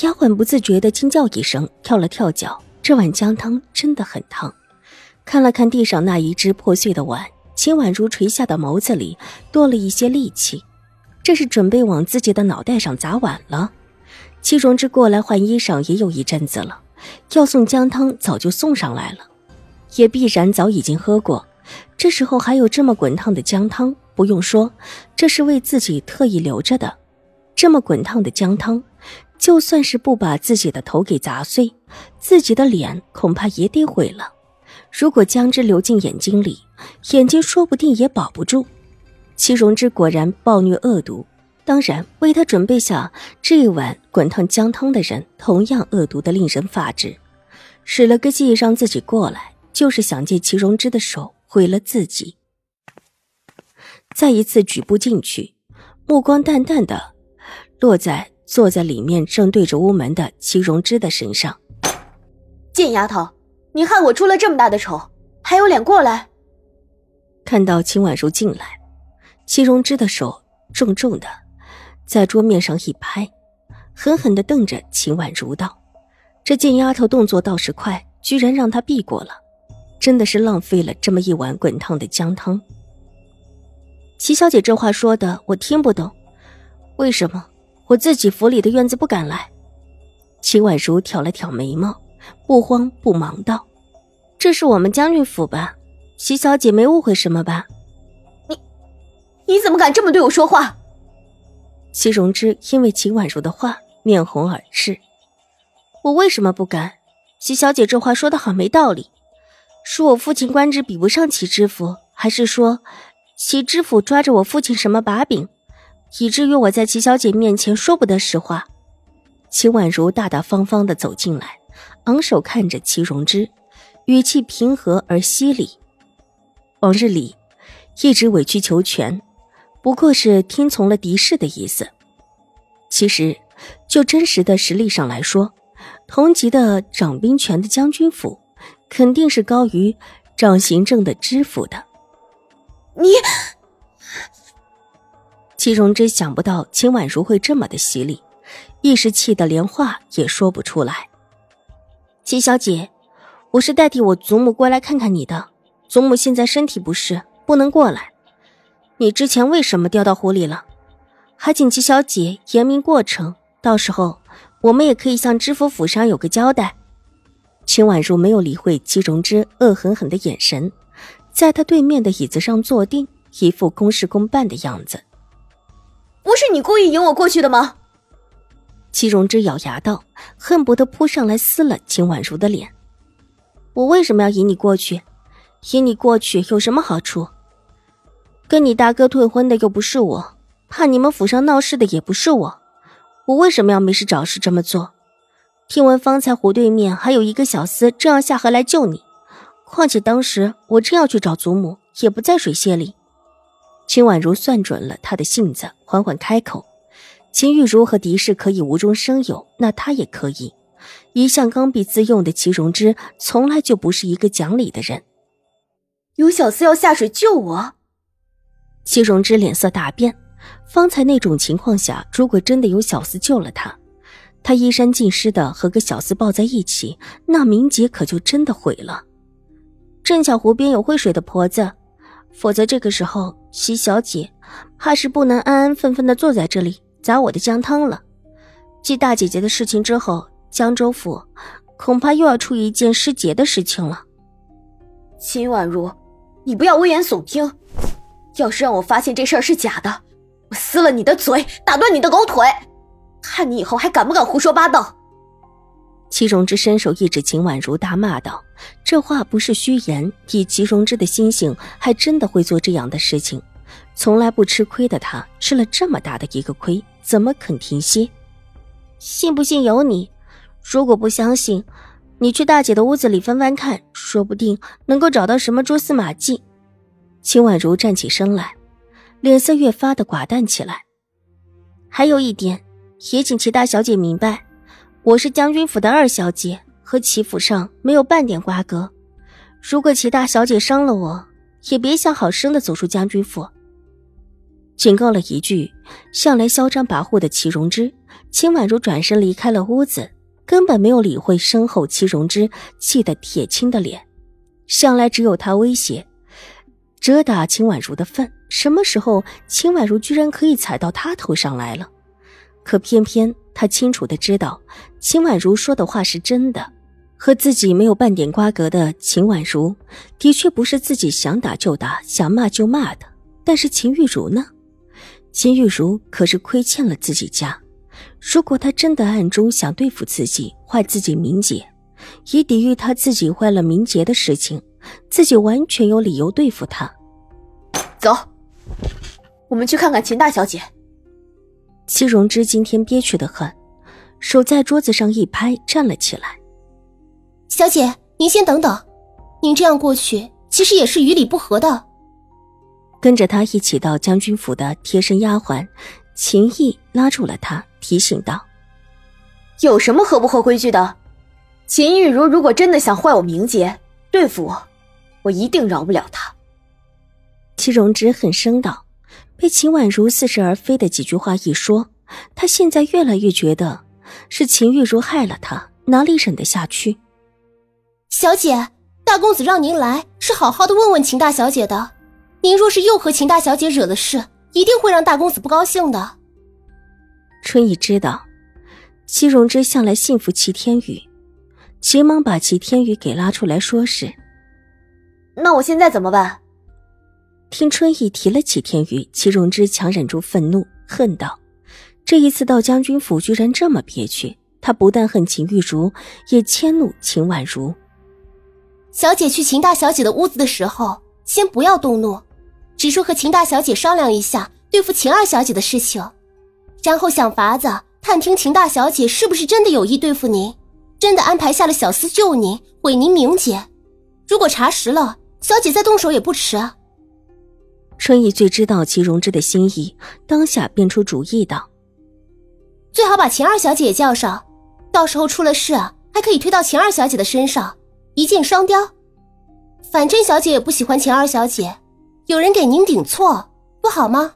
丫鬟不自觉的惊叫一声，跳了跳脚。这碗姜汤真的很烫。看了看地上那一只破碎的碗，秦婉如垂下的眸子里多了一些戾气。这是准备往自己的脑袋上砸碗了。戚荣之过来换衣裳也有一阵子了，要送姜汤早就送上来了，也必然早已经喝过。这时候还有这么滚烫的姜汤，不用说，这是为自己特意留着的。这么滚烫的姜汤。就算是不把自己的头给砸碎，自己的脸恐怕也得毁了。如果姜汁流进眼睛里，眼睛说不定也保不住。齐荣之果然暴虐恶毒，当然为他准备下这一碗滚烫姜汤的人同样恶毒的令人发指。使了个计让自己过来，就是想借齐荣之的手毁了自己。再一次举步进去，目光淡淡的落在。坐在里面正对着屋门的齐荣之的身上，贱丫头，你害我出了这么大的丑，还有脸过来？看到秦婉如进来，齐荣之的手重重的在桌面上一拍，狠狠的瞪着秦婉如道：“这贱丫头动作倒是快，居然让她避过了，真的是浪费了这么一碗滚烫的姜汤。”齐小姐这话说的我听不懂，为什么？我自己府里的院子不敢来。齐婉如挑了挑眉毛，不慌不忙道：“这是我们将军府吧？齐小姐没误会什么吧？”你，你怎么敢这么对我说话？齐荣之因为秦婉如的话面红耳赤。我为什么不敢？齐小姐这话说的好没道理。是我父亲官职比不上齐知府，还是说齐知府抓着我父亲什么把柄？以至于我在齐小姐面前说不得实话。齐婉如大大方方的走进来，昂首看着齐荣之，语气平和而犀利。往日里一直委曲求全，不过是听从了敌视的意思。其实，就真实的实力上来说，同级的掌兵权的将军府，肯定是高于掌行政的知府的。你。齐荣之想不到秦婉如会这么的犀利，一时气得连话也说不出来。齐小姐，我是代替我祖母过来看看你的，祖母现在身体不适，不能过来。你之前为什么掉到湖里了？还请齐小姐言明过程，到时候我们也可以向知府府上有个交代。秦婉如没有理会齐荣之恶狠狠的眼神，在他对面的椅子上坐定，一副公事公办的样子。不是你故意引我过去的吗？齐荣之咬牙道，恨不得扑上来撕了秦婉如的脸。我为什么要引你过去？引你过去有什么好处？跟你大哥退婚的又不是我，怕你们府上闹事的也不是我，我为什么要没事找事这么做？听闻方才湖对面还有一个小厮正要下河来救你，况且当时我正要去找祖母，也不在水榭里。秦婉如算准了他的性子，缓缓开口：“秦玉茹和狄氏可以无中生有，那他也可以。一向刚愎自用的齐荣之，从来就不是一个讲理的人。有小厮要下水救我。”齐荣之脸色大变。方才那种情况下，如果真的有小厮救了他，他衣衫尽湿的和个小厮抱在一起，那名节可就真的毁了。正巧湖边有会水的婆子。否则，这个时候，齐小姐怕是不能安安分分的坐在这里砸我的姜汤了。继大姐姐的事情之后，江州府恐怕又要出一件失节的事情了。秦婉如，你不要危言耸听。要是让我发现这事儿是假的，我撕了你的嘴，打断你的狗腿，看你以后还敢不敢胡说八道。齐荣之伸手一指秦婉如，大骂道：“这话不是虚言，以齐荣之的心性，还真的会做这样的事情。从来不吃亏的他，吃了这么大的一个亏，怎么肯停歇？信不信由你。如果不相信，你去大姐的屋子里翻翻看，说不定能够找到什么蛛丝马迹。秦婉如站起身来，脸色越发的寡淡起来。还有一点，也请齐大小姐明白，我是将军府的二小姐，和齐府上没有半点瓜葛。如果齐大小姐伤了我，也别想好生的走出将军府。警告了一句，向来嚣张跋扈的齐荣之，秦婉如转身离开了屋子，根本没有理会身后齐荣之气得铁青的脸。向来只有他威胁。遮打秦婉如的份，什么时候秦婉如居然可以踩到他头上来了？可偏偏他清楚的知道，秦婉如说的话是真的，和自己没有半点瓜葛的秦婉如，的确不是自己想打就打、想骂就骂的。但是秦玉茹呢？秦玉茹可是亏欠了自己家，如果她真的暗中想对付自己、坏自己名节，以抵御她自己坏了名节的事情。自己完全有理由对付她。走，我们去看看秦大小姐。戚荣之今天憋屈的很，手在桌子上一拍，站了起来。小姐，您先等等，您这样过去，其实也是与理不合的。跟着他一起到将军府的贴身丫鬟秦毅拉住了他，提醒道：“有什么合不合规矩的？秦玉茹如果真的想坏我名节，对付我。”我一定饶不了他。齐荣之很生道：“被秦婉如似是而非的几句话一说，他现在越来越觉得是秦玉茹害了他，哪里忍得下去？”小姐，大公子让您来是好好的问问秦大小姐的。您若是又和秦大小姐惹了事，一定会让大公子不高兴的。春意知道齐荣之向来信服齐天宇，急忙把齐天宇给拉出来说是。那我现在怎么办？听春意提了齐天宇，齐荣之强忍住愤怒，恨道：“这一次到将军府居然这么憋屈。他不但恨秦玉茹，也迁怒秦婉如。小姐去秦大小姐的屋子的时候，先不要动怒，只说和秦大小姐商量一下对付秦二小姐的事情，然后想法子探听秦大小姐是不是真的有意对付您，真的安排下了小厮救您，毁您名节。如果查实了。”小姐再动手也不迟。春意最知道齐荣之的心意，当下便出主意道：“最好把秦二小姐也叫上，到时候出了事，还可以推到秦二小姐的身上，一箭双雕。反正小姐也不喜欢秦二小姐，有人给您顶错，不好吗？”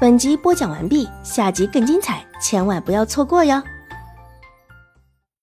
本集播讲完毕，下集更精彩，千万不要错过哟。